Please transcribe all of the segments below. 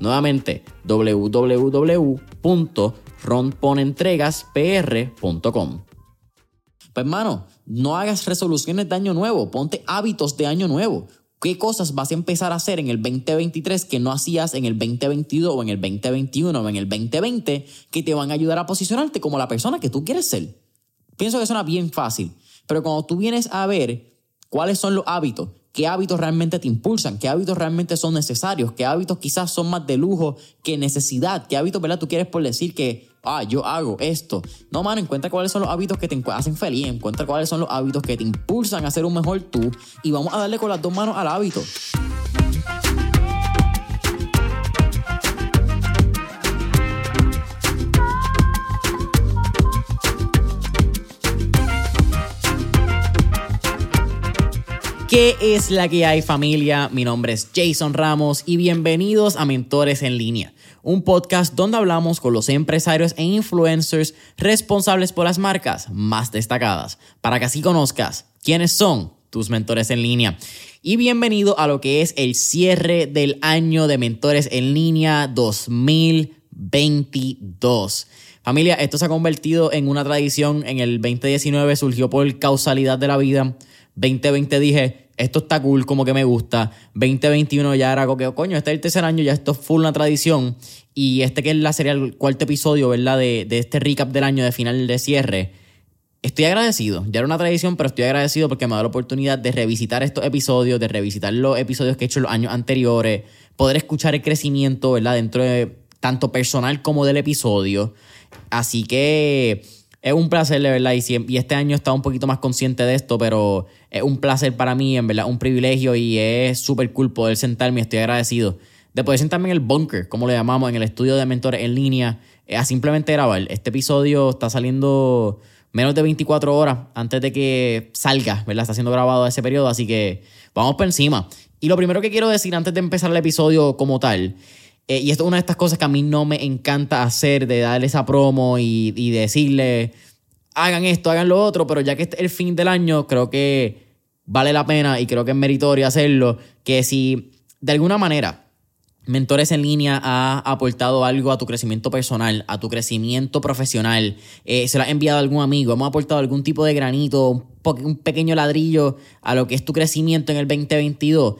Nuevamente, www.romponentregaspr.com. Pues hermano, no hagas resoluciones de año nuevo, ponte hábitos de año nuevo. ¿Qué cosas vas a empezar a hacer en el 2023 que no hacías en el 2022 o en el 2021 o en el 2020 que te van a ayudar a posicionarte como la persona que tú quieres ser? Pienso que suena bien fácil, pero cuando tú vienes a ver cuáles son los hábitos, qué hábitos realmente te impulsan, qué hábitos realmente son necesarios, qué hábitos quizás son más de lujo que necesidad, qué hábitos, ¿verdad? Tú quieres por decir que ah, yo hago esto. No, mano, encuentra cuáles son los hábitos que te hacen feliz, encuentra cuáles son los hábitos que te impulsan a ser un mejor tú y vamos a darle con las dos manos al hábito. ¿Qué es la que hay familia? Mi nombre es Jason Ramos y bienvenidos a Mentores en línea un podcast donde hablamos con los empresarios e influencers responsables por las marcas más destacadas, para que así conozcas quiénes son tus mentores en línea. Y bienvenido a lo que es el cierre del año de mentores en línea 2022. Familia, esto se ha convertido en una tradición. En el 2019 surgió por causalidad de la vida. 2020 dije, esto está cool, como que me gusta. 2021 ya era como que, coño, este es el tercer año, ya esto es full una tradición. Y este que es la serie, el cuarto episodio, ¿verdad? De, de este recap del año de final de cierre. Estoy agradecido, ya era una tradición, pero estoy agradecido porque me da la oportunidad de revisitar estos episodios, de revisitar los episodios que he hecho los años anteriores, poder escuchar el crecimiento, ¿verdad? Dentro de tanto personal como del episodio. Así que es un placer, de verdad, y, este año he estado un poquito más consciente de esto, pero es un placer para mí, en verdad, un privilegio y es súper cool poder sentarme, estoy agradecido de sentarme en el bunker, como le llamamos, en el estudio de mentores en línea, eh, a simplemente grabar. Este episodio está saliendo menos de 24 horas antes de que salga, ¿verdad? Está siendo grabado ese periodo, así que vamos por encima. Y lo primero que quiero decir antes de empezar el episodio como tal eh, y esto es una de estas cosas que a mí no me encanta hacer, de darle esa promo y, y decirle, hagan esto, hagan lo otro, pero ya que es el fin del año, creo que vale la pena y creo que es meritorio hacerlo, que si de alguna manera Mentores en línea ha aportado algo a tu crecimiento personal, a tu crecimiento profesional, eh, se lo ha enviado a algún amigo, hemos aportado algún tipo de granito, un, un pequeño ladrillo a lo que es tu crecimiento en el 2022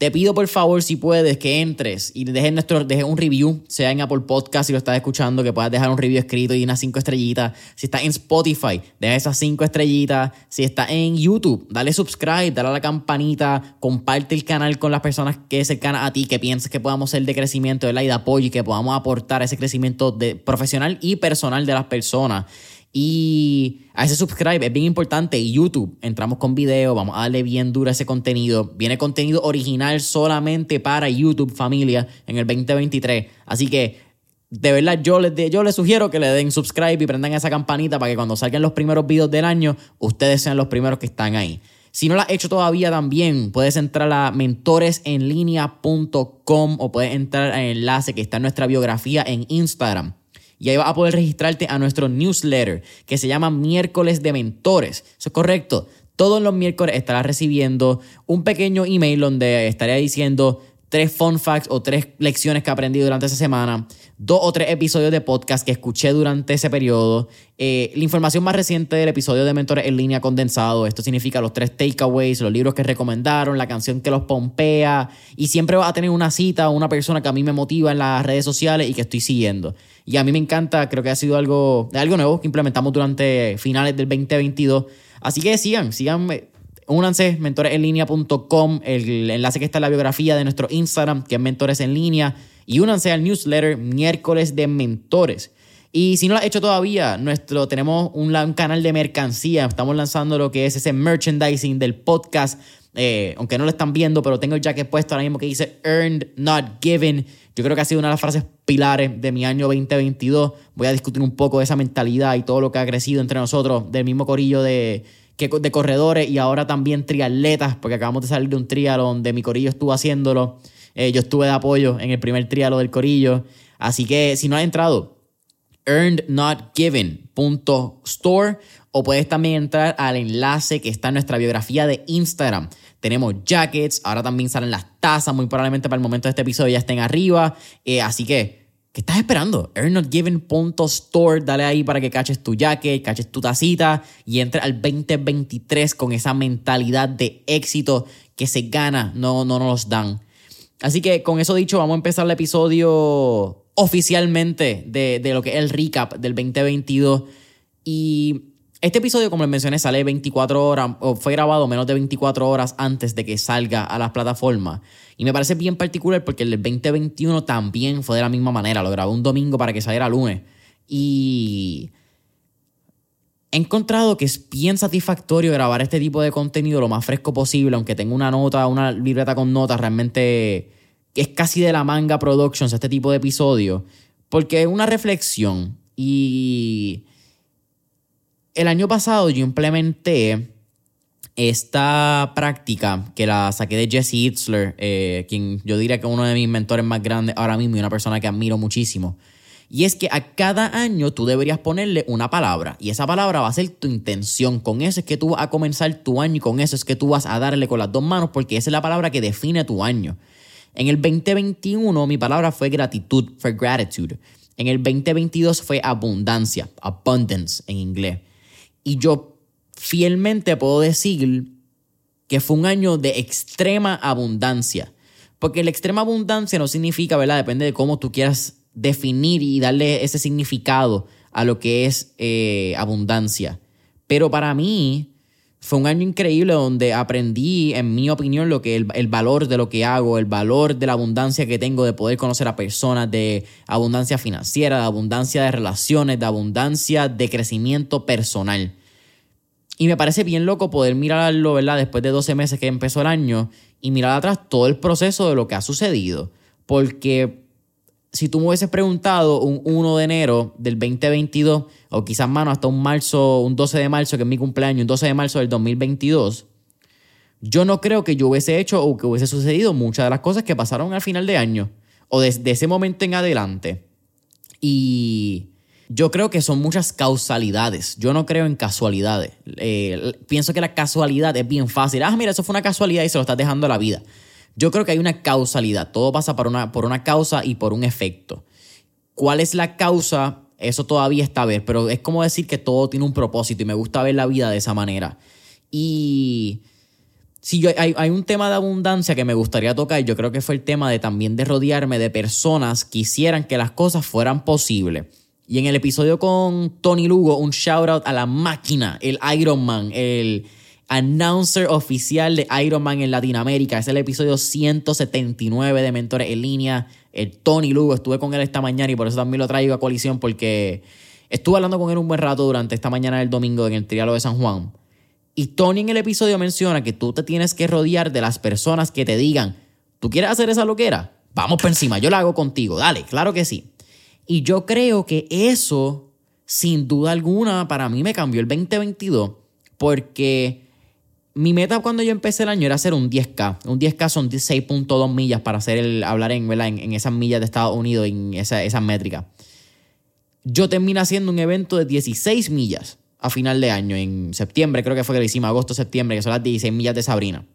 te pido por favor, si puedes, que entres y dejes, nuestro, un review, sea en Apple Podcast si lo estás escuchando, que puedas dejar un review escrito y unas cinco estrellitas. Si estás en Spotify, deja esas cinco estrellitas. Si estás en YouTube, dale subscribe, dale a la campanita, comparte el canal con las personas que canal a ti, que piensas que podamos ser de crecimiento, ¿verdad? y de apoyo y que podamos aportar ese crecimiento de, profesional y personal de las personas. Y a ese subscribe es bien importante. YouTube, entramos con video, vamos a darle bien duro a ese contenido. Viene contenido original solamente para YouTube, familia, en el 2023. Así que, de verdad, yo les, yo les sugiero que le den subscribe y prendan esa campanita para que cuando salgan los primeros videos del año, ustedes sean los primeros que están ahí. Si no lo has hecho todavía también, puedes entrar a mentoresenlinea.com o puedes entrar al enlace que está en nuestra biografía en Instagram y ahí vas a poder registrarte a nuestro newsletter que se llama Miércoles de Mentores. Eso es correcto. Todos los miércoles estarás recibiendo un pequeño email donde estaría diciendo tres fun facts o tres lecciones que aprendí durante esa semana, dos o tres episodios de podcast que escuché durante ese periodo, eh, la información más reciente del episodio de Mentores en línea condensado, esto significa los tres takeaways, los libros que recomendaron, la canción que los pompea y siempre va a tener una cita o una persona que a mí me motiva en las redes sociales y que estoy siguiendo. Y a mí me encanta, creo que ha sido algo, algo nuevo que implementamos durante finales del 2022. Así que sigan, sigan Únanse, mentoresenlinea.com, el enlace que está en la biografía de nuestro Instagram, que es Mentores en Línea, y únanse al newsletter miércoles de mentores. Y si no lo has hecho todavía, nuestro, tenemos un, canal de mercancía, estamos lanzando lo que es ese merchandising del podcast, eh, aunque no lo están viendo, pero tengo el jacket puesto ahora mismo que dice Earned, Not Given. Yo creo que ha sido una de las frases pilares de mi año 2022. Voy a discutir un poco de esa mentalidad y todo lo que ha crecido entre nosotros, del mismo corillo de de corredores y ahora también triatletas, porque acabamos de salir de un trialo donde mi corillo estuvo haciéndolo. Eh, yo estuve de apoyo en el primer trialo del corillo. Así que si no has entrado, earnednotgiven.store o puedes también entrar al enlace que está en nuestra biografía de Instagram. Tenemos jackets, ahora también salen las tazas, muy probablemente para el momento de este episodio ya estén arriba. Eh, así que ¿Qué estás esperando? earnnotgiven.store, dale ahí para que caches tu jacket, caches tu tacita y entres al 2023 con esa mentalidad de éxito que se gana, no, no nos dan. Así que con eso dicho, vamos a empezar el episodio oficialmente de, de lo que es el recap del 2022. Y este episodio, como les mencioné, sale 24 horas, o fue grabado menos de 24 horas antes de que salga a las plataformas. Y me parece bien particular porque el 2021 también fue de la misma manera. Lo grabé un domingo para que saliera lunes. Y he encontrado que es bien satisfactorio grabar este tipo de contenido lo más fresco posible, aunque tenga una nota, una libreta con notas, realmente es casi de la manga Productions este tipo de episodio, porque es una reflexión y el año pasado yo implementé esta práctica que la saqué de Jesse Itzler, eh, quien yo diría que es uno de mis mentores más grandes ahora mismo y una persona que admiro muchísimo. Y es que a cada año tú deberías ponerle una palabra y esa palabra va a ser tu intención. Con eso es que tú vas a comenzar tu año y con eso es que tú vas a darle con las dos manos porque esa es la palabra que define tu año. En el 2021 mi palabra fue gratitud, fue gratitude. En el 2022 fue abundancia, abundance en inglés. Y yo fielmente puedo decir que fue un año de extrema abundancia. Porque la extrema abundancia no significa, ¿verdad? Depende de cómo tú quieras definir y darle ese significado a lo que es eh, abundancia. Pero para mí fue un año increíble donde aprendí, en mi opinión, lo que el, el, valor de lo que hago, el valor de la abundancia que tengo de poder conocer a personas, de abundancia financiera, de abundancia de relaciones, de abundancia de crecimiento personal. Y me parece bien loco poder mirarlo, ¿verdad? Después de 12 meses que empezó el año y mirar atrás todo el proceso de lo que ha sucedido. Porque si tú me hubieses preguntado un 1 de enero del 2022, o quizás, mano, hasta un marzo, un 12 de marzo, que es mi cumpleaños, un 12 de marzo del 2022, yo no creo que yo hubiese hecho o que hubiese sucedido muchas de las cosas que pasaron al final de año, o desde ese momento en adelante. Y yo creo que son muchas causalidades. Yo no creo en casualidades. Eh, pienso que la casualidad es bien fácil. Ah, mira, eso fue una casualidad y se lo estás dejando a la vida. Yo creo que hay una causalidad. Todo pasa por una, por una causa y por un efecto. ¿Cuál es la causa? Eso todavía está a ver, pero es como decir que todo tiene un propósito y me gusta ver la vida de esa manera. Y si yo, hay, hay, un tema de abundancia que me gustaría tocar, yo creo que fue el tema de también de rodearme de personas que quisieran que las cosas fueran posibles. Y en el episodio con Tony Lugo, un shout out a la máquina, el Iron Man, el announcer oficial de Iron Man en Latinoamérica. Es el episodio 179 de Mentores en Línea. El Tony Lugo, estuve con él esta mañana y por eso también lo traigo a colisión porque estuve hablando con él un buen rato durante esta mañana del domingo en el Trialo de San Juan. Y Tony en el episodio menciona que tú te tienes que rodear de las personas que te digan, ¿tú quieres hacer esa loquera? Vamos por encima, yo la hago contigo, dale, claro que sí. Y yo creo que eso, sin duda alguna, para mí me cambió el 2022 porque mi meta cuando yo empecé el año era hacer un 10K. Un 10K son 6.2 millas para hacer el, hablar en, en, esas millas de Estados Unidos, en esa, esas métricas. Yo terminé haciendo un evento de 16 millas a final de año, en septiembre, creo que fue que lo hicimos, agosto, septiembre, que son las 16 millas de Sabrina.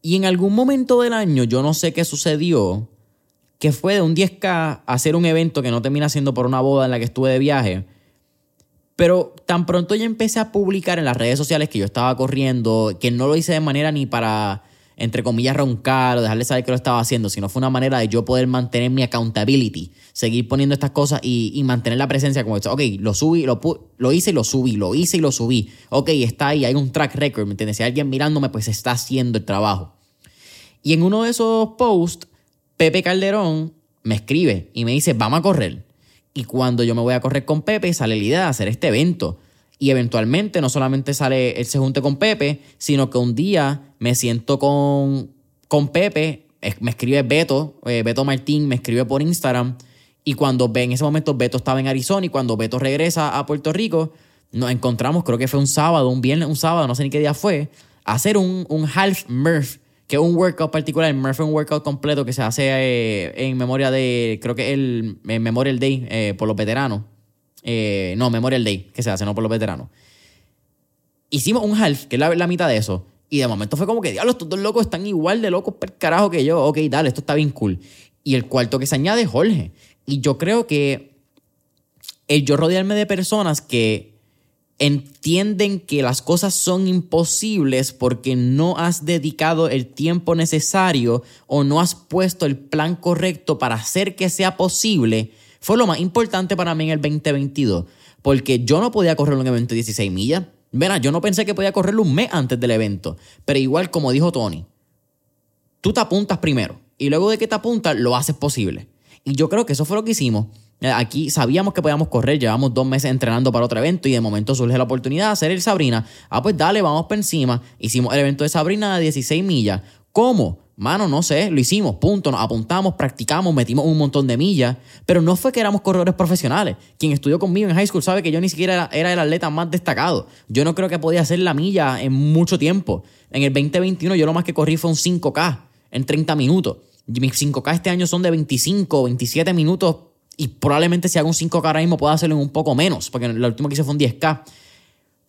Y en algún momento del año, yo no sé qué sucedió, que fue de un 10K a hacer un evento que no termina siendo por una boda en la que estuve de viaje. Pero tan pronto yo empecé a publicar en las redes sociales que yo estaba corriendo, que no lo hice de manera ni para entre comillas, roncar o dejarle saber que lo estaba haciendo, sino fue una manera de yo poder mantener mi accountability, seguir poniendo estas cosas y, mantener la presencia como esto. Ok, lo subí, lo, lo hice y lo subí, lo hice y lo subí. Ok, está ahí, hay un track record, ¿me entiendes? Si alguien mirándome, pues está haciendo el trabajo. Y en uno de esos posts, Pepe Calderón me escribe y me dice, vamos a correr. Y cuando yo me voy a correr con Pepe, sale la idea de hacer este evento. Y eventualmente no solamente sale él se junte con Pepe, sino que un día me siento con, con Pepe, me escribe Beto, eh, Beto Martín, me escribe por Instagram. Y cuando en ese momento Beto estaba en Arizona y cuando Beto regresa a Puerto Rico, nos encontramos, creo que fue un sábado, un viernes, un sábado, no sé ni qué día fue, a hacer un, un half Murph, que es un workout particular. El Murph es un workout completo que se hace eh, en memoria de, creo que el Memorial Day eh, por los veteranos. Eh, no, Memorial Day, que se hace, no por los veteranos. Hicimos un half, que es la, mitad de eso. Y de momento fue como que, diablo, estos dos locos están igual de locos per carajo que yo. Ok, dale, esto está bien cool. Y el cuarto que se añade es Jorge. Y yo creo que el yo rodearme de personas que entienden que las cosas son imposibles porque no has dedicado el tiempo necesario o no has puesto el plan correcto para hacer que sea posible, fue lo más importante para mí en el 2022, porque yo no podía correr un evento de 16 millas. Verá, yo no pensé que podía correrlo un mes antes del evento, pero igual como dijo Tony, tú te apuntas primero y luego de que te apuntas lo haces posible. Y yo creo que eso fue lo que hicimos. Eh, aquí sabíamos que podíamos correr, llevamos dos meses entrenando para otro evento y de momento surge la oportunidad de hacer el Sabrina. Ah, pues dale, vamos por encima. Hicimos el evento de Sabrina de 16 millas. ¿Cómo? Mano, no sé, lo hicimos, punto, nos apuntamos, practicamos, metimos un montón de millas, pero no fue que éramos corredores profesionales. Quien estudió conmigo en high school sabe que yo ni siquiera era, el atleta más destacado. Yo no creo que podía hacer la milla en mucho tiempo. En el 2021 yo lo más que corrí fue un 5K en 30 minutos. Mis 5K este año son de 25, 27 minutos y probablemente si hago un 5K ahora mismo pueda hacerlo en un poco menos, porque lo último que hice fue un 10K.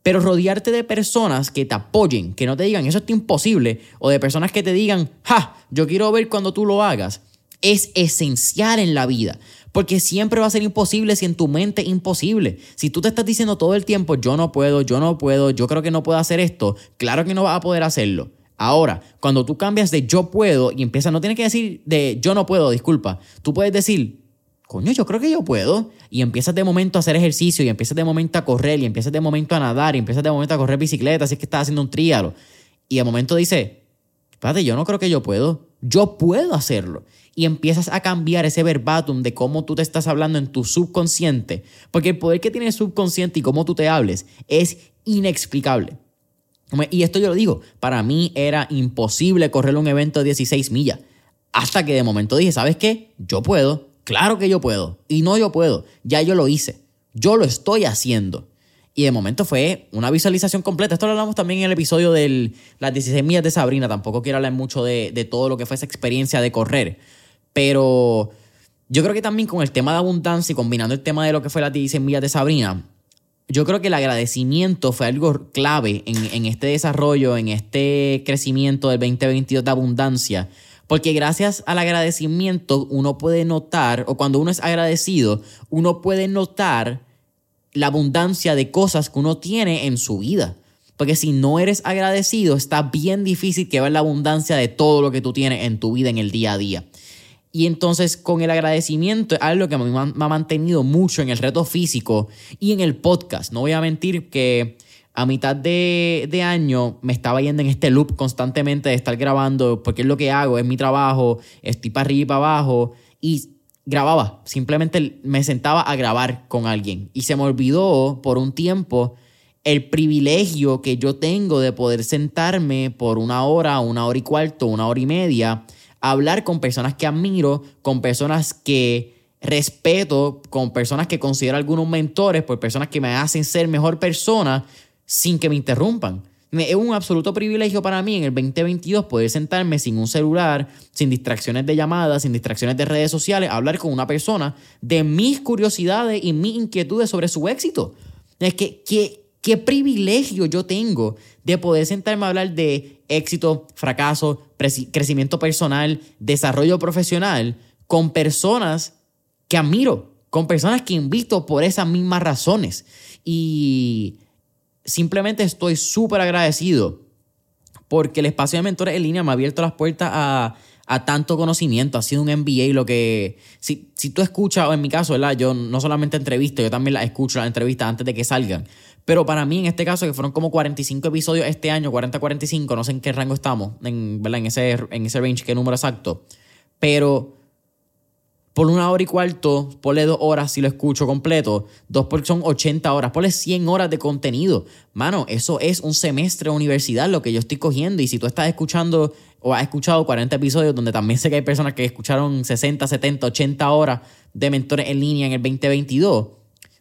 Pero rodearte de personas que te apoyen, que no te digan eso es imposible, o de personas que te digan, ja, yo quiero ver cuando tú lo hagas, es esencial en la vida. Porque siempre va a ser imposible si en tu mente es imposible. Si tú te estás diciendo todo el tiempo, yo no puedo, yo no puedo, yo creo que no puedo hacer esto, claro que no vas a poder hacerlo. Ahora, cuando tú cambias de yo puedo y empiezas, no tienes que decir de yo no puedo, disculpa. Tú puedes decir coño, yo creo que yo puedo. Y empiezas de momento a hacer ejercicio, y empiezas de momento a correr, y empiezas de momento a nadar, y empiezas de momento a correr bicicleta, así es que estás haciendo un tríalo. Y de momento dice, espérate, yo no creo que yo puedo. Yo puedo hacerlo. Y empiezas a cambiar ese verbatim de cómo tú te estás hablando en tu subconsciente. Porque el poder que tiene el subconsciente y cómo tú te hables es inexplicable. Y esto yo lo digo, para mí era imposible correr un evento de 16 millas. Hasta que de momento dije, ¿sabes qué? Yo puedo Claro que yo puedo. Y no yo puedo. Ya yo lo hice. Yo lo estoy haciendo. Y de momento fue una visualización completa. Esto lo hablamos también en el episodio de las 16 millas de Sabrina. Tampoco quiero hablar mucho de, de todo lo que fue esa experiencia de correr. Pero yo creo que también con el tema de abundancia y combinando el tema de lo que fue las 16 millas de Sabrina, yo creo que el agradecimiento fue algo clave en, en este desarrollo, en este crecimiento del 2022 de abundancia porque gracias al agradecimiento uno puede notar, o cuando uno es agradecido, uno puede notar la abundancia de cosas que uno tiene en su vida. Porque si no eres agradecido, está bien difícil que veas la abundancia de todo lo que tú tienes en tu vida en el día a día. Y entonces con el agradecimiento es algo que me ha mantenido mucho en el reto físico y en el podcast. No voy a mentir que a mitad de, año me estaba yendo en este loop constantemente de estar grabando, porque es lo que hago, es mi trabajo, estoy para arriba y para abajo, y grababa, simplemente me sentaba a grabar con alguien. Y se me olvidó por un tiempo el privilegio que yo tengo de poder sentarme por una hora, una hora y cuarto, una hora y media, a hablar con personas que admiro, con personas que respeto, con personas que considero algunos mentores, por personas que me hacen ser mejor persona, sin que me interrumpan. Es un absoluto privilegio para mí en el 2022 poder sentarme sin un celular, sin distracciones de llamadas, sin distracciones de redes sociales, hablar con una persona de mis curiosidades y mis inquietudes sobre su éxito. Es que, qué privilegio yo tengo de poder sentarme a hablar de éxito, fracaso, crecimiento personal, desarrollo profesional con personas que admiro, con personas que invito por esas mismas razones. Y simplemente estoy súper agradecido porque el espacio de mentores en línea me ha abierto las puertas a, tanto conocimiento, ha sido un MBA lo que, si, si tú escuchas, o en mi caso, ¿verdad? Yo no solamente entrevisto, yo también las escucho las entrevistas antes de que salgan, pero para mí en este caso, que fueron como 45 episodios este año, 40-45, no sé en qué rango estamos, en, ¿verdad? En, ese, en ese range, qué número exacto, pero por una hora y cuarto, ponle dos horas si lo escucho completo, dos por son 80 horas, ponle 100 horas de contenido. Mano, eso es un semestre de universidad lo que yo estoy cogiendo. Y si tú estás escuchando o has escuchado 40 episodios, donde también sé que hay personas que escucharon 60, 70, 80 horas de mentores en línea en el 2022,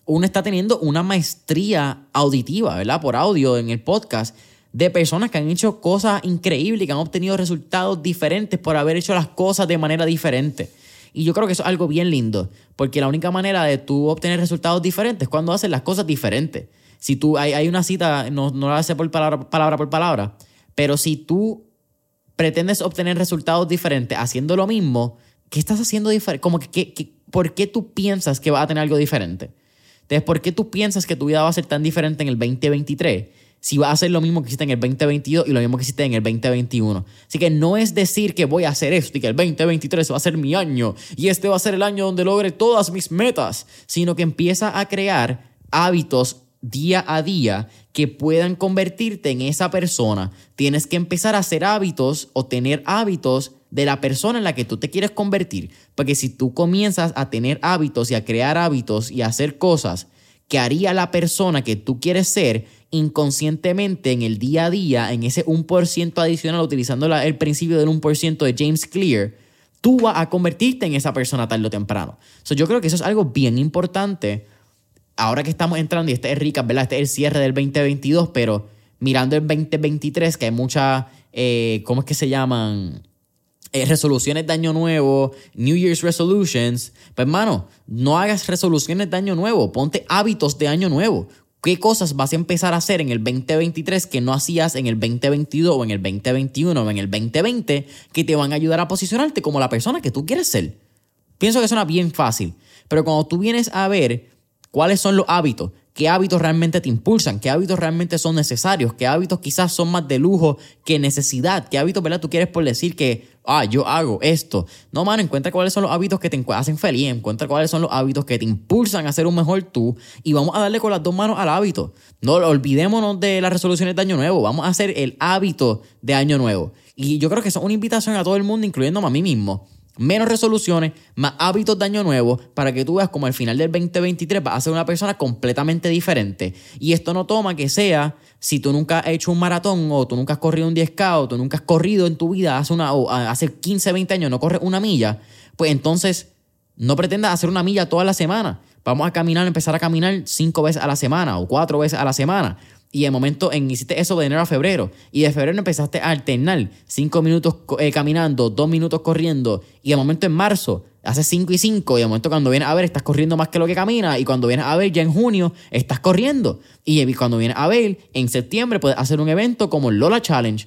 uno está teniendo una maestría auditiva, ¿verdad? Por audio en el podcast de personas que han hecho cosas increíbles, que han obtenido resultados diferentes por haber hecho las cosas de manera diferente. Y yo creo que eso es algo bien lindo, porque la única manera de tú obtener resultados diferentes es cuando haces las cosas diferentes. Si tú, hay, hay una cita, no, no la hace por palabra, palabra por palabra, pero si tú pretendes obtener resultados diferentes haciendo lo mismo, ¿qué estás haciendo diferente? Como que, ¿Por qué tú piensas que vas a tener algo diferente? Entonces, ¿por qué tú piensas que tu vida va a ser tan diferente en el 2023? Si va a hacer lo mismo que hiciste en el 2022 y lo mismo que hiciste en el 2021. Así que no es decir que voy a hacer esto y que el 2023 va a ser mi año y este va a ser el año donde logre todas mis metas, sino que empieza a crear hábitos día a día que puedan convertirte en esa persona. Tienes que empezar a hacer hábitos o tener hábitos de la persona en la que tú te quieres convertir. Porque si tú comienzas a tener hábitos y a crear hábitos y a hacer cosas que haría la persona que tú quieres ser, inconscientemente en el día a día, en ese 1% adicional, utilizando el principio del 1% de James Clear, tú vas a convertirte en esa persona tarde o temprano. yo creo que eso es algo bien importante. Ahora que estamos entrando, y este es rica, ¿verdad? Este es el cierre del 2022, pero mirando el 2023, que hay muchas, eh, ¿cómo es que se llaman? Eh, resoluciones de año nuevo, New Year's resolutions. Pues hermano, no hagas resoluciones de año nuevo, ponte hábitos de año nuevo. ¿Qué cosas vas a empezar a hacer en el 2023 que no hacías en el 2022 o en el 2021 o en el 2020 que te van a ayudar a posicionarte como la persona que tú quieres ser? Pienso que suena bien fácil, pero cuando tú vienes a ver cuáles son los hábitos qué hábitos realmente te impulsan, qué hábitos realmente son necesarios, qué hábitos quizás son más de lujo que necesidad, qué hábitos, ¿verdad? Tú quieres por decir que, ah, yo hago esto. No, mano, encuentra cuáles son los hábitos que te hacen feliz, encuentra cuáles son los hábitos que te impulsan a ser un mejor tú y vamos a darle con las dos manos al hábito. No olvidémonos de las resoluciones de año nuevo, vamos a hacer el hábito de año nuevo. Y yo creo que es una invitación a todo el mundo, incluyéndome a mí mismo menos resoluciones, más hábitos de año nuevo, para que tú veas como al final del 2023 vas a ser una persona completamente diferente. Y esto no toma que sea si tú nunca has hecho un maratón o tú nunca has corrido un 10K o tú nunca has corrido en tu vida hace, una, o hace 15, 20 años, no corres una milla, pues entonces no pretendas hacer una milla toda la semana. Vamos a caminar, empezar a caminar cinco veces a la semana o cuatro veces a la semana. Y de momento en, hiciste eso de enero a febrero. Y de febrero empezaste a alternar cinco minutos eh, caminando, dos minutos corriendo. Y de momento en marzo haces cinco y cinco. Y de momento cuando vienes a ver estás corriendo más que lo que caminas. Y cuando vienes a ver ya en junio estás corriendo. Y cuando vienes a ver en septiembre puedes hacer un evento como el Lola Challenge.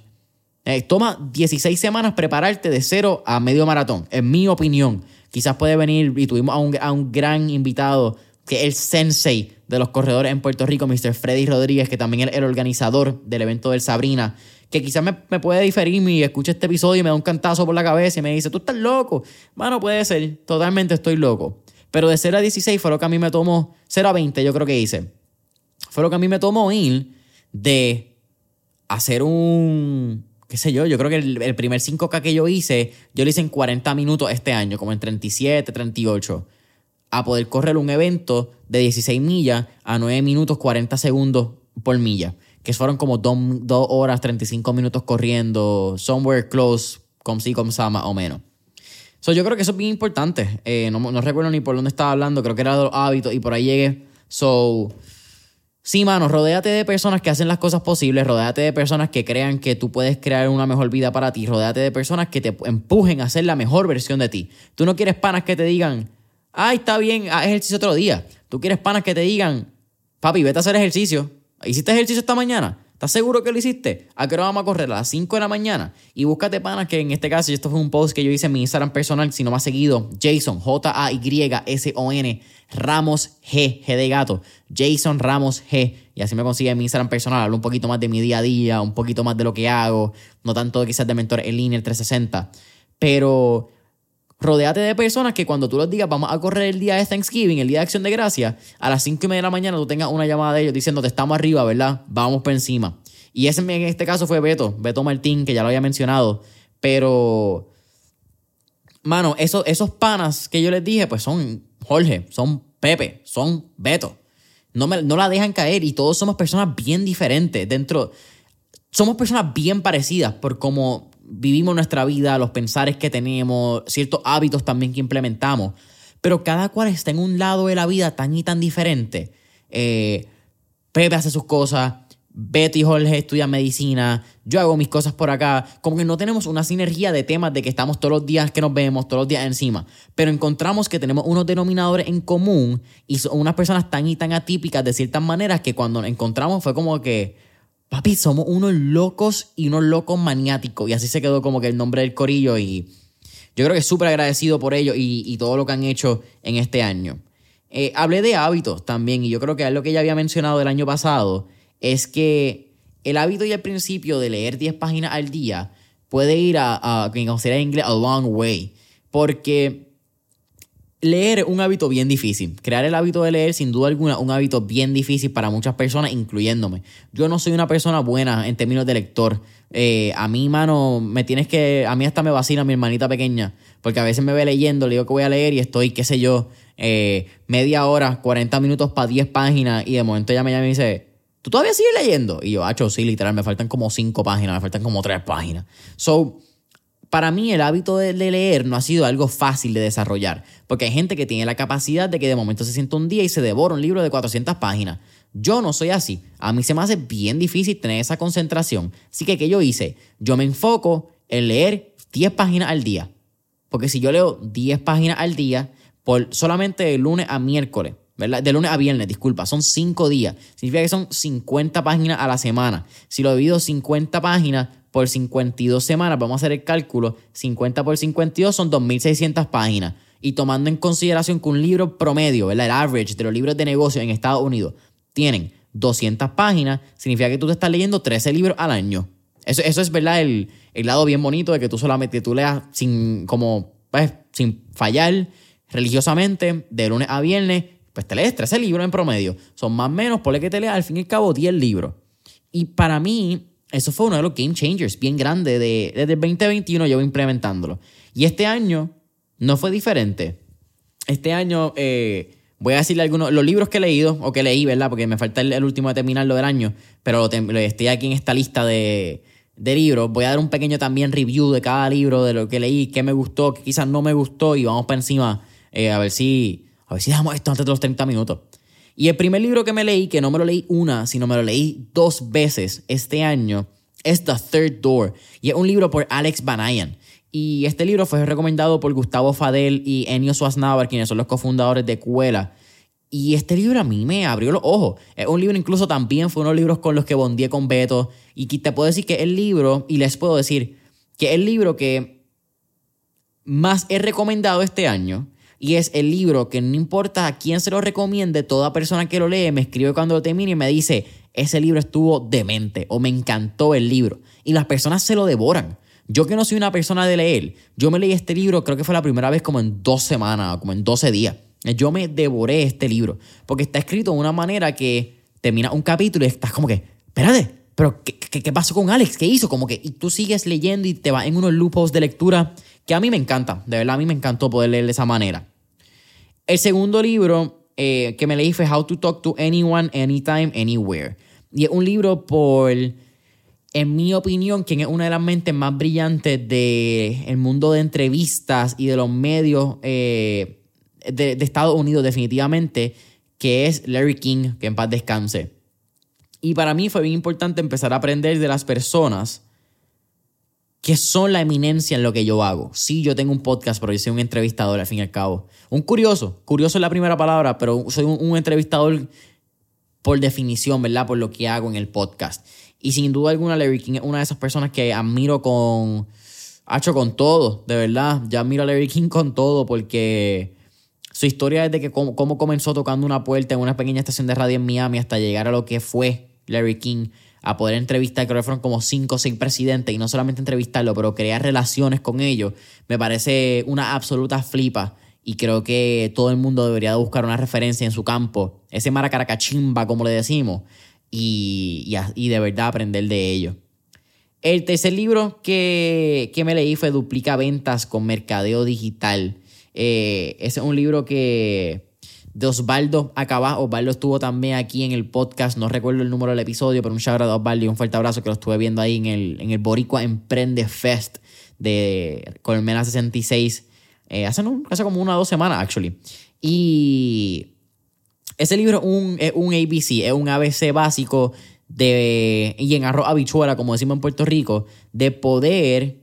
Eh, toma 16 semanas prepararte de cero a medio maratón, en mi opinión. Quizás puede venir y tuvimos a un, a un gran invitado que es el sensei de los corredores en Puerto Rico, Mr. Freddy Rodríguez, que también es el organizador del evento del Sabrina, que quizás me, puede diferir y escucha este episodio y me da un cantazo por la cabeza y me dice, tú estás loco. Bueno, puede ser, totalmente estoy loco. Pero de 0 a 16 fue lo que a mí me tomó, 0 a 20 yo creo que hice. Fue lo que a mí me tomó ir de hacer un, qué sé yo, yo creo que el, el primer 5K que yo hice, yo lo hice en 40 minutos este año, como en 37, 38 a poder correr un evento de 16 millas a 9 minutos 40 segundos por milla, que fueron como 2, horas 35 minutos corriendo, somewhere close, como si, como sama o menos. So, yo creo que eso es bien importante. Eh, no, recuerdo ni por dónde estaba hablando, creo que era de los hábitos y por ahí llegué. So, sí, mano, rodéate de personas que hacen las cosas posibles, rodéate de personas que crean que tú puedes crear una mejor vida para ti, rodéate de personas que te empujen a ser la mejor versión de ti. Tú no quieres panas que te digan, Ay, está bien, haz ejercicio otro día. Tú quieres panas que te digan, papi, vete a hacer ejercicio. ¿Hiciste ejercicio esta mañana? ¿Estás seguro que lo hiciste? ¿A qué hora vamos a correr? A las 5 de la mañana. Y búscate panas que en este caso, y esto fue un post que yo hice en mi Instagram personal, si no has seguido, Jason, J-A-Y-S-O-N, Ramos G, G de gato, Jason Ramos G. Y así me consigue mi Instagram personal. Hablo un poquito más de mi día a día, un poquito más de lo que hago, no tanto quizás de mentor en línea, el 360. Pero Rodéate de personas que cuando tú les digas vamos a correr el día de Thanksgiving, el día de Acción de Gracia, a las 5 y media de la mañana tú tengas una llamada de ellos diciendo te estamos arriba, ¿verdad? Vamos por encima. Y ese en este caso fue Beto, Beto Martín, que ya lo había mencionado. Pero, mano, esos, esos panas que yo les dije, pues son Jorge, son Pepe, son Beto. No, me, no la dejan caer y todos somos personas bien diferentes dentro. Somos personas bien parecidas por cómo vivimos nuestra vida, los pensares que tenemos, ciertos hábitos también que implementamos, pero cada cual está en un lado de la vida tan y tan diferente. Eh, Pepe hace sus cosas, Betty y Jorge estudian medicina, yo hago mis cosas por acá, como que no tenemos una sinergia de temas de que estamos todos los días que nos vemos, todos los días encima, pero encontramos que tenemos unos denominadores en común y son unas personas tan y tan atípicas de ciertas maneras que cuando nos encontramos fue como que papi, somos unos locos y unos locos maniáticos. Y así se quedó como que el nombre del corillo y yo creo que súper agradecido por ello y, todo lo que han hecho en este año. Eh, hablé de hábitos también y yo creo que es lo que ya había mencionado el año pasado, es que el hábito y el principio de leer 10 páginas al día puede ir a, a, considera en inglés, a long way. Porque leer es un hábito bien difícil. Crear el hábito de leer, sin duda alguna, un hábito bien difícil para muchas personas, incluyéndome. Yo no soy una persona buena en términos de lector. Eh, a mí, mano, me tienes que. A mí hasta me vacina mi hermanita pequeña. Porque a veces me ve leyendo, le digo que voy a leer y estoy, qué sé yo, eh, media hora, 40 minutos para 10 páginas. Y de momento ella me llama y me dice. ¿Tú todavía sigues leyendo? Y yo, hacho, sí, literal, me faltan como 5 páginas, me faltan como 3 páginas. So, para mí el hábito de, leer no ha sido algo fácil de desarrollar, porque hay gente que tiene la capacidad de que de momento se sienta un día y se devora un libro de 400 páginas. Yo no soy así. A mí se me hace bien difícil tener esa concentración. Así que, ¿qué yo hice? Yo me enfoco en leer 10 páginas al día. Porque si yo leo 10 páginas al día, por solamente de lunes a miércoles, ¿verdad? De lunes a viernes, disculpa, son 5 días. Significa que son 50 páginas a la semana. Si lo divido 50 páginas, por 52 semanas, vamos a hacer el cálculo, 50 por 52 son 2.600 páginas. Y tomando en consideración que un libro promedio, el average de los libros de negocio en Estados Unidos, tienen 200 páginas, significa que tú te estás leyendo 13 libros al año. Eso, eso es, ¿verdad? El, el, lado bien bonito de que tú solamente tú leas sin, como, pues, sin fallar religiosamente, de lunes a viernes, pues te lees 13 libros en promedio. Son más o menos, por que te leas al fin y al cabo 10 libros. Y para mí, eso fue uno de los game changers bien grande. De, desde el 2021 llevo implementándolo. Y este año no fue diferente. Este año eh, voy a decirle algunos, los libros que he leído o que leí, ¿verdad? Porque me falta el, último de terminarlo del año, pero estoy aquí en esta lista de, de libros. Voy a dar un pequeño también review de cada libro, de lo que leí, qué me gustó, qué quizás no me gustó y vamos para encima eh, a ver si a ver si dejamos esto antes de los 30 minutos. Y el primer libro que me leí, que no me lo leí una, sino me lo leí dos veces este año, es The Third Door. Y es un libro por Alex Banayan. Y este libro fue recomendado por Gustavo Fadel y Enio Suaznavar, quienes son los cofundadores de Cuela. Y este libro a mí me abrió los ojos. Es un libro incluso también fue uno de los libros con los que bondí con Beto. Y te puedo decir que el libro, y les puedo decir que el libro que más he recomendado este año y es el libro que no importa a quién se lo recomiende, toda persona que lo lee me escribe cuando lo termine y me dice, ese libro estuvo demente o me encantó el libro. Y las personas se lo devoran. Yo que no soy una persona de leer, yo me leí este libro, creo que fue la primera vez como en dos semanas, como en 12 días. Yo me devoré este libro, porque está escrito de una manera que termina un capítulo y estás como que, espérate, pero ¿qué, qué, pasó con Alex? ¿Qué hizo? Como que y tú sigues leyendo y te vas en unos lupos de lectura que a mí me encanta. De verdad, a mí me encantó poder leer de esa manera. El segundo libro eh, que me leí fue How to Talk to Anyone, Anytime, Anywhere. Y es un libro por, en mi opinión, quien es una de las mentes más brillantes del mundo de entrevistas y de los medios eh, de, de Estados Unidos, definitivamente, que es Larry King, que en paz descanse. Y para mí fue bien importante empezar a aprender de las personas que son la eminencia en lo que yo hago. Sí, yo tengo un podcast, pero yo soy un entrevistador al fin y al cabo. Un curioso, curioso es la primera palabra, pero soy un, entrevistador por definición, ¿verdad? Por lo que hago en el podcast. Y sin duda alguna, Larry King es una de esas personas que admiro con. hecho con todo, de verdad. Ya admiro a Larry King con todo porque su historia desde que cómo, comenzó tocando una puerta en una pequeña estación de radio en Miami hasta llegar a lo que fue Larry King, a poder entrevistar, creo que fueron como cinco o seis presidentes, y no solamente entrevistarlo, pero crear relaciones con ellos, me parece una absoluta flipa. Y creo que todo el mundo debería buscar una referencia en su campo, ese maracaracachimba, como le decimos, y, y, de verdad aprender de ello. El tercer libro que, que me leí fue Duplica Ventas con Mercadeo Digital. Eh, ese es un libro que de Osvaldo acaba. Osvaldo estuvo también aquí en el podcast, no recuerdo el número del episodio, pero un shout out a Osvaldo y un fuerte abrazo que lo estuve viendo ahí en el, en el Boricua Emprende Fest de Colmena 66 eh, hace, hace como una o dos semanas, actually. Y ese libro es un, un ABC, es un ABC básico de, y en arroz habichuela, como decimos en Puerto Rico, de poder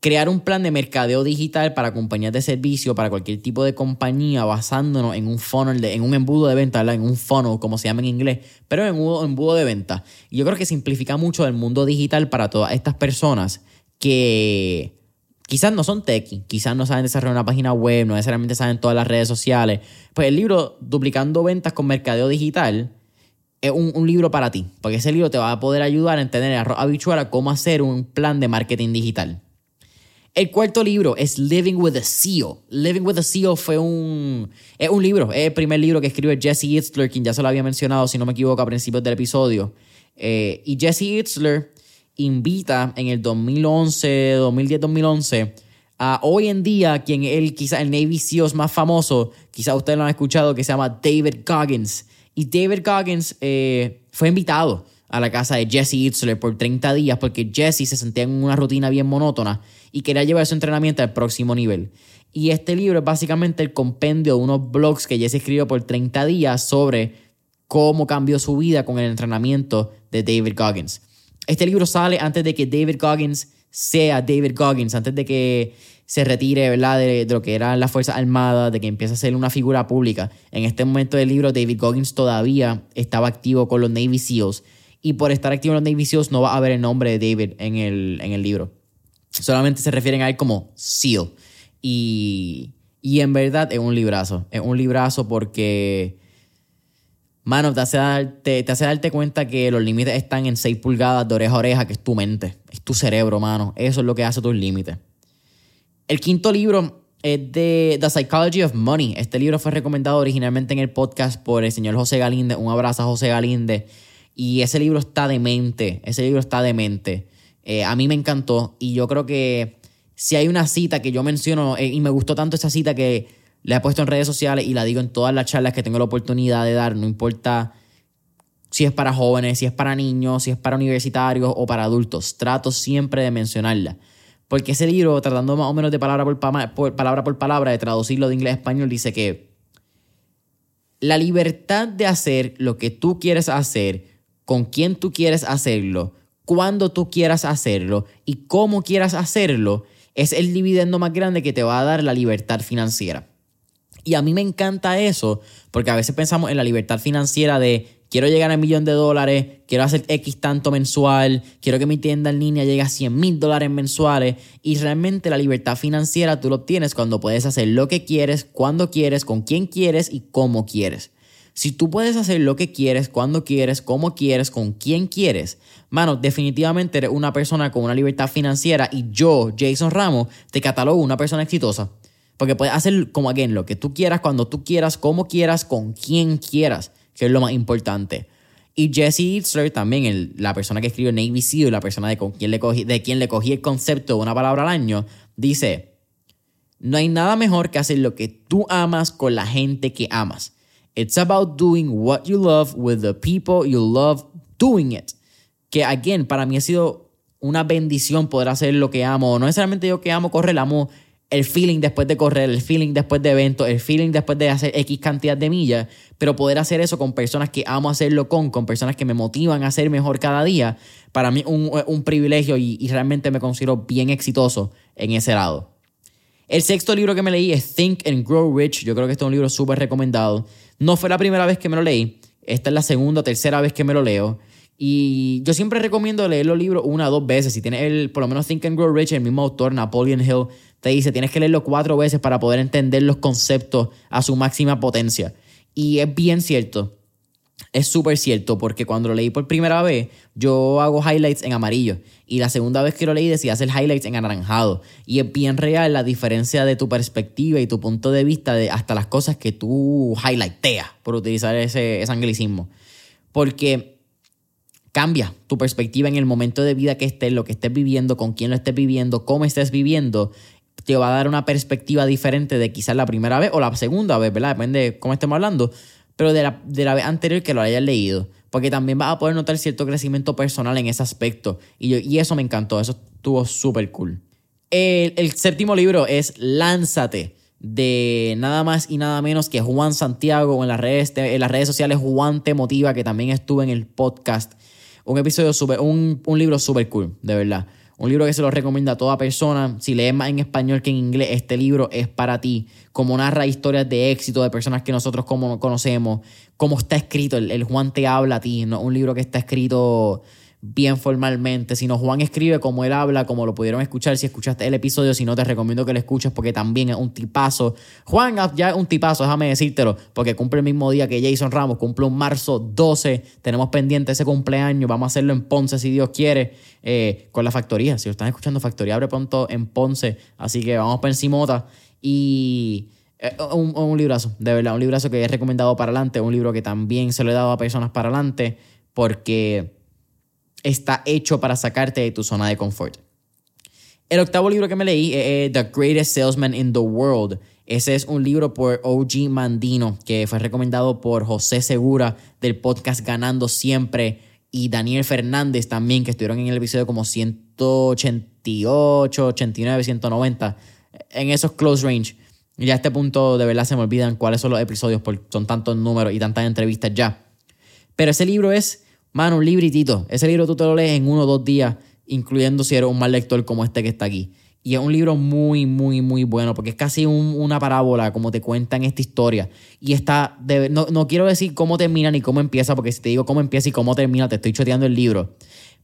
crear un plan de mercadeo digital para compañías de servicio, para cualquier tipo de compañía, basándonos en un funnel, en un embudo de venta, en un funnel, como se llama en inglés, pero en un embudo de venta. Y yo creo que simplifica mucho el mundo digital para todas estas personas que quizás no son techie, quizás no saben desarrollar una página web, no necesariamente saben todas las redes sociales. Pues el libro Duplicando Ventas con Mercadeo Digital es un, libro para ti, porque ese libro te va a poder ayudar a entender a cómo hacer un plan de marketing digital. El cuarto libro es Living with a SEAL. Living with a SEAL fue un, es un libro, es el primer libro que escribe Jesse Itzler, quien ya se lo había mencionado, si no me equivoco, a principios del episodio. Eh, y Jesse Itzler invita en el 2011, 2010, 2011 a hoy en día quien él quizás el Navy SEAL más famoso, quizás ustedes lo han escuchado, que se llama David Goggins. Y David Goggins eh, fue invitado a la casa de Jesse Itzler por 30 días porque Jesse se sentía en una rutina bien monótona y quería llevar su entrenamiento al próximo nivel. Y este libro es básicamente el compendio de unos blogs que Jesse escribió por 30 días sobre cómo cambió su vida con el entrenamiento de David Goggins. Este libro sale antes de que David Goggins sea David Goggins, antes de que se retire de, lo que eran las Fuerzas Armadas, de que empiece a ser una figura pública. En este momento del libro, David Goggins todavía estaba activo con los Navy SEALs y por estar activo en los SEALs no va a haber el nombre de David en el, en el libro. Solamente se refieren a él como SEAL. Y, y en verdad es un librazo. Es un librazo porque, mano, te hace, darte, te hace darte cuenta que los límites están en 6 pulgadas de oreja a oreja, que es tu mente, es tu cerebro, mano. Eso es lo que hace tus límites. El quinto libro es de The Psychology of Money. Este libro fue recomendado originalmente en el podcast por el señor José Galinde. Un abrazo a José Galinde. Y ese libro está demente, ese libro está demente. Eh, a mí me encantó y yo creo que si hay una cita que yo menciono eh, y me gustó tanto esa cita que le he puesto en redes sociales y la digo en todas las charlas que tengo la oportunidad de dar, no importa si es para jóvenes, si es para niños, si es para universitarios o para adultos, trato siempre de mencionarla. Porque ese libro, tratando más o menos de palabra por, palabra por palabra, de traducirlo de inglés a español, dice que la libertad de hacer lo que tú quieres hacer con quién tú quieres hacerlo, cuándo tú quieras hacerlo y cómo quieras hacerlo, es el dividendo más grande que te va a dar la libertad financiera. Y a mí me encanta eso, porque a veces pensamos en la libertad financiera de quiero llegar a un millón de dólares, quiero hacer X tanto mensual, quiero que mi tienda en línea llegue a 100 mil dólares mensuales. Y realmente la libertad financiera tú lo obtienes cuando puedes hacer lo que quieres, cuando quieres, con quién quieres y cómo quieres. Si tú puedes hacer lo que quieres, cuando quieres, cómo quieres, con quién quieres, mano, definitivamente eres una persona con una libertad financiera y yo, Jason Ramos, te catalogo una persona exitosa. Porque puedes hacer como again lo que tú quieras, cuando tú quieras, como quieras, con quién quieras, que es lo más importante. Y Jesse Itzler, también la persona que escribió Navy SEAL, la persona de, con quien le cogí, de quien le cogí el concepto de una palabra al año, dice, no hay nada mejor que hacer lo que tú amas con la gente que amas. It's about doing what you love with the people you love doing it. Que, again, para mí ha sido una bendición poder hacer lo que amo. No necesariamente yo que amo correr, amo el feeling después de correr, el feeling después de eventos, el feeling después de hacer X cantidad de millas, pero poder hacer eso con personas que amo hacerlo con, con personas que me motivan a ser mejor cada día, para mí un, un privilegio y, y realmente me considero bien exitoso en ese lado. El sexto libro que me leí es Think and Grow Rich. Yo creo que este es un libro súper recomendado. No fue la primera vez que me lo leí. Esta es la segunda o tercera vez que me lo leo. Y yo siempre recomiendo leer los libros una o dos veces. Si tienes el, por lo menos Think and Grow Rich, el mismo autor, Napoleon Hill, te dice, tienes que leerlo cuatro veces para poder entender los conceptos a su máxima potencia. Y es bien cierto. Es súper cierto porque cuando lo leí por primera vez, yo hago highlights en amarillo. Y la segunda vez que lo leí decía hacer highlights en anaranjado. Y es bien real la diferencia de tu perspectiva y tu punto de vista de hasta las cosas que tú highlighteas, por utilizar ese, ese anglicismo. Porque cambia tu perspectiva en el momento de vida que estés, lo que estés viviendo, con quién lo estés viviendo, cómo estés viviendo, te va a dar una perspectiva diferente de quizás la primera vez o la segunda vez, ¿verdad? Depende de cómo estemos hablando, pero de la, de la vez anterior que lo hayas leído, porque también vas a poder notar cierto crecimiento personal en ese aspecto. Y, y eso me encantó, eso estuvo súper cool. El, el séptimo libro es Lánzate de nada más y nada menos que Juan Santiago en las redes, en las redes sociales Juan Te Motiva, que también estuvo en el podcast. Un episodio super, un, un libro súper cool, de verdad. Un libro que se lo recomienda a toda persona. Si lees más en español que en inglés, este libro es para ti. Como narra historias de éxito de personas que nosotros como conocemos. Cómo está escrito. El, el Juan te habla a ti. ¿no? Un libro que está escrito bien formalmente, sino Juan escribe como él habla, como lo pudieron escuchar si escuchaste el episodio, si no te recomiendo que lo escuches porque también es un tipazo. Juan ya es un tipazo, déjame decírtelo, porque cumple el mismo día que Jason Ramos, cumple un marzo 12, tenemos pendiente ese cumpleaños, vamos a hacerlo en Ponce si Dios quiere, eh, con la factoría, si lo están escuchando, factoría abre pronto en Ponce, así que vamos para encimota. Y... Eh, un, un librazo, de verdad, un librazo que he recomendado para adelante, un libro que también se lo he dado a personas para adelante, porque está hecho para sacarte de tu zona de confort. El octavo libro que me leí es The Greatest Salesman in the World. Ese es un libro por OG Mandino que fue recomendado por José Segura del podcast Ganando Siempre y Daniel Fernández también, que estuvieron en el episodio como 188, 89, 190, en esos close range. Y a este punto de verdad se me olvidan cuáles son los episodios, porque son tantos números y tantas entrevistas ya. Pero ese libro es Mano, un libritito. Ese libro tú te lo lees en uno o dos días, incluyendo si eres un mal lector como este que está aquí. Y es un libro muy, muy, muy bueno, porque es casi una parábola, como te cuentan esta historia. Y está, no, no, quiero decir cómo termina ni cómo empieza, porque si te digo cómo empieza y cómo termina, te estoy choteando el libro.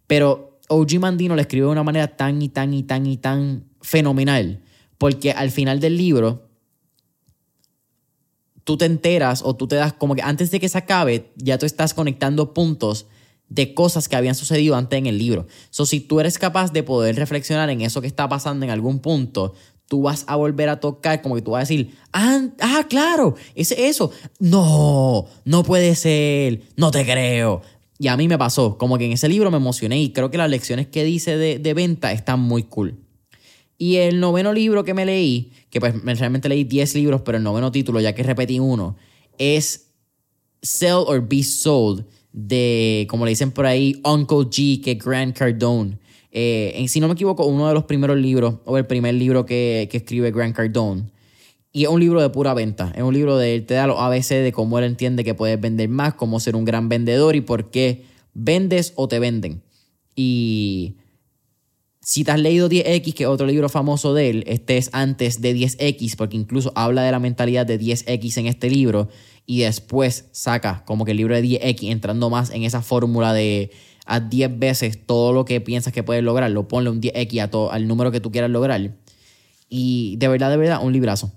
Pero OG Mandino lo escribe de una manera tan y tan y tan y tan fenomenal, porque al final del libro tú te enteras o tú te das como que antes de que se acabe, ya tú estás conectando puntos de cosas que habían sucedido antes en el libro. So, si tú eres capaz de poder reflexionar en eso que está pasando en algún punto, tú vas a volver a tocar, como que tú vas a decir, ah, ah claro, es eso. No, no puede ser, no te creo. Y a mí me pasó, como que en ese libro me emocioné y creo que las lecciones que dice de, de venta están muy cool. Y el noveno libro que me leí, que pues realmente leí 10 libros, pero el noveno título, ya que repetí uno, es Sell or Be Sold de, como le dicen por ahí, Uncle G, que es Grant Cardone. Eh, si no me equivoco, uno de los primeros libros, o el primer libro que, que escribe Grant Cardone. Y es un libro de pura venta. Es un libro de él te da los ABC de cómo él entiende que puedes vender más, cómo ser un gran vendedor y por qué vendes o te venden. Y si te has leído 10X, que es otro libro famoso de él, este es antes de 10X, porque incluso habla de la mentalidad de 10X en este libro y después saca como que el libro de 10X entrando más en esa fórmula de a 10 veces todo lo que piensas que puedes lograr, lo ponle un 10X a todo, al número que tú quieras lograr. Y de verdad, de verdad, un librazo.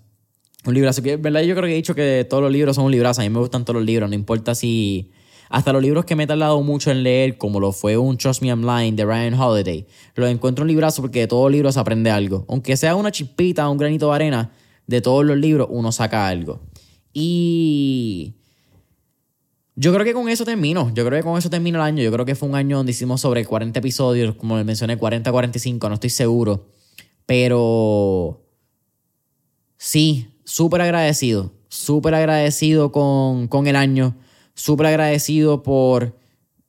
Un librazo que, verdad, yo creo que he dicho que todos los libros son un librazo. A mí me gustan todos los libros, no importa si. Hasta los libros que me he tardado mucho en leer, como lo fue un Trust Me I'm de Ryan Holiday, los encuentro un librazo porque de todos los libros aprende algo. Aunque sea una chispita, un granito de arena, de todos los libros uno saca algo. Y yo creo que con eso termino. Yo creo que con eso termino el año. Yo creo que fue un año donde hicimos sobre 40 episodios, como les mencioné, 40, 45, no estoy seguro. Pero sí, súper agradecido. Súper agradecido con, con el año. Súper agradecido por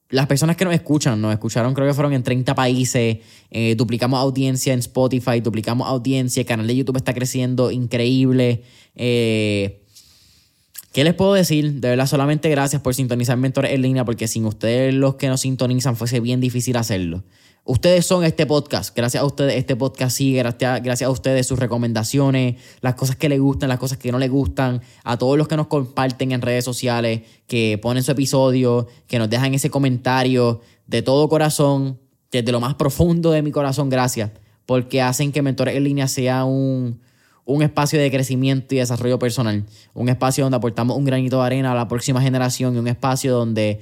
las personas que nos escuchan, nos escucharon, creo que fueron en 30 países, eh, duplicamos audiencia en Spotify, duplicamos audiencia, el canal de YouTube está creciendo increíble. Eh, ¿Qué les puedo decir? De verdad, solamente gracias por sintonizar Mentores en línea, porque sin ustedes los que nos sintonizan fuese bien difícil hacerlo. Ustedes son este podcast. Gracias a ustedes este podcast sigue. Gracias, gracias a ustedes sus recomendaciones, las cosas que les gustan, las cosas que no les gustan. A todos los que nos comparten en redes sociales, que ponen su episodio, que nos dejan ese comentario de todo corazón, desde lo más profundo de mi corazón. Gracias. Porque hacen que Mentores en Línea sea un, un espacio de crecimiento y desarrollo personal. Un espacio donde aportamos un granito de arena a la próxima generación y un espacio donde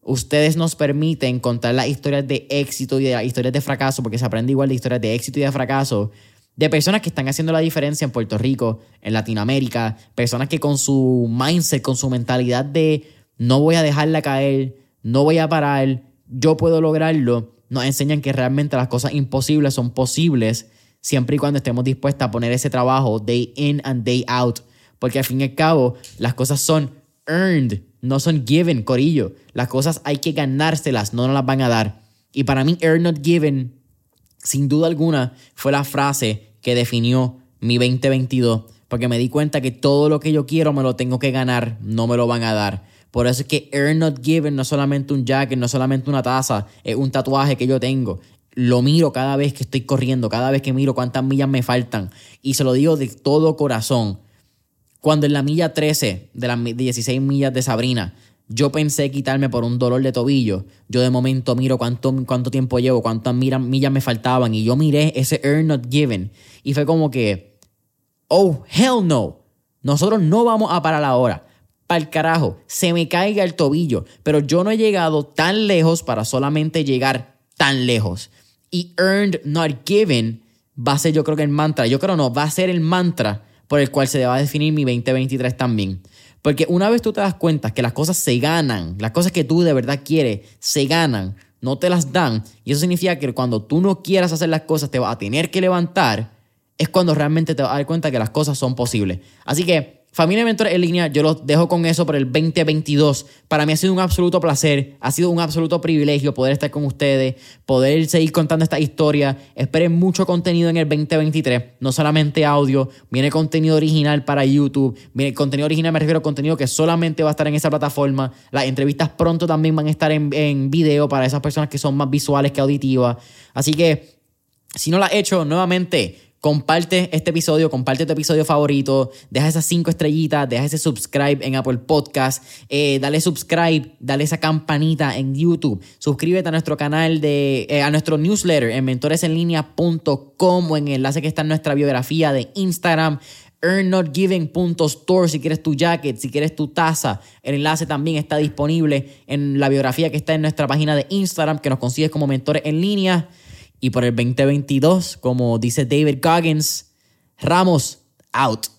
ustedes nos permiten contar las historias de éxito y de las historias de fracaso, porque se aprende igual de historias de éxito y de fracaso, de personas que están haciendo la diferencia en Puerto Rico, en Latinoamérica, personas que con su mindset, con su mentalidad de no voy a dejarla caer, no voy a parar, yo puedo lograrlo, nos enseñan que realmente las cosas imposibles son posibles siempre y cuando estemos dispuestos a poner ese trabajo day in and day out, porque al fin y al cabo las cosas son earned no son given, corillo. Las cosas hay que ganárselas, no nos las van a dar. Y para mí, earn not given, sin duda alguna, fue la frase que definió mi 2022. Porque me di cuenta que todo lo que yo quiero me lo tengo que ganar, no me lo van a dar. Por eso es que earn not given no es solamente un jacket, no es solamente una taza, es un tatuaje que yo tengo. Lo miro cada vez que estoy corriendo, cada vez que miro cuántas millas me faltan. Y se lo digo de todo corazón cuando en la milla 13 de las 16 millas de Sabrina yo pensé quitarme por un dolor de tobillo, yo de momento miro cuánto, cuánto tiempo llevo, cuántas millas me faltaban y yo miré ese earn not given y fue como que, oh, hell no, nosotros no vamos a parar ahora. Para el carajo, se me caiga el tobillo, pero yo no he llegado tan lejos para solamente llegar tan lejos. Y earned not given va a ser yo creo que el mantra, yo creo no, va a ser el mantra por el cual se va a definir mi 2023 también. Porque una vez tú te das cuenta que las cosas se ganan, las cosas que tú de verdad quieres se ganan, no te las dan, y eso significa que cuando tú no quieras hacer las cosas te vas a tener que levantar, es cuando realmente te vas a dar cuenta que las cosas son posibles. Así que Familia Mentores en línea, yo los dejo con eso por el 2022. Para mí ha sido un absoluto placer, ha sido un absoluto privilegio poder estar con ustedes, poder seguir contando esta historia. Esperen mucho contenido en el 2023, no solamente audio, viene contenido original para YouTube, viene contenido original, me refiero a contenido que solamente va a estar en esa plataforma. Las entrevistas pronto también van a estar en, en video para esas personas que son más visuales que auditivas. Así que, si no lo has hecho, nuevamente Comparte este episodio, comparte tu episodio favorito, deja esas cinco estrellitas, deja ese subscribe en Apple Podcast, eh, dale subscribe, dale esa campanita en YouTube, suscríbete a nuestro canal de, eh, a nuestro newsletter en mentoresenlinea.com o en el enlace que está en nuestra biografía de Instagram, earnnotgiving.store si quieres tu jacket, si quieres tu taza. El enlace también está disponible en la biografía que está en nuestra página de Instagram, que nos consigues como mentores en línea. Y por el 2022, como dice David Goggins, Ramos out.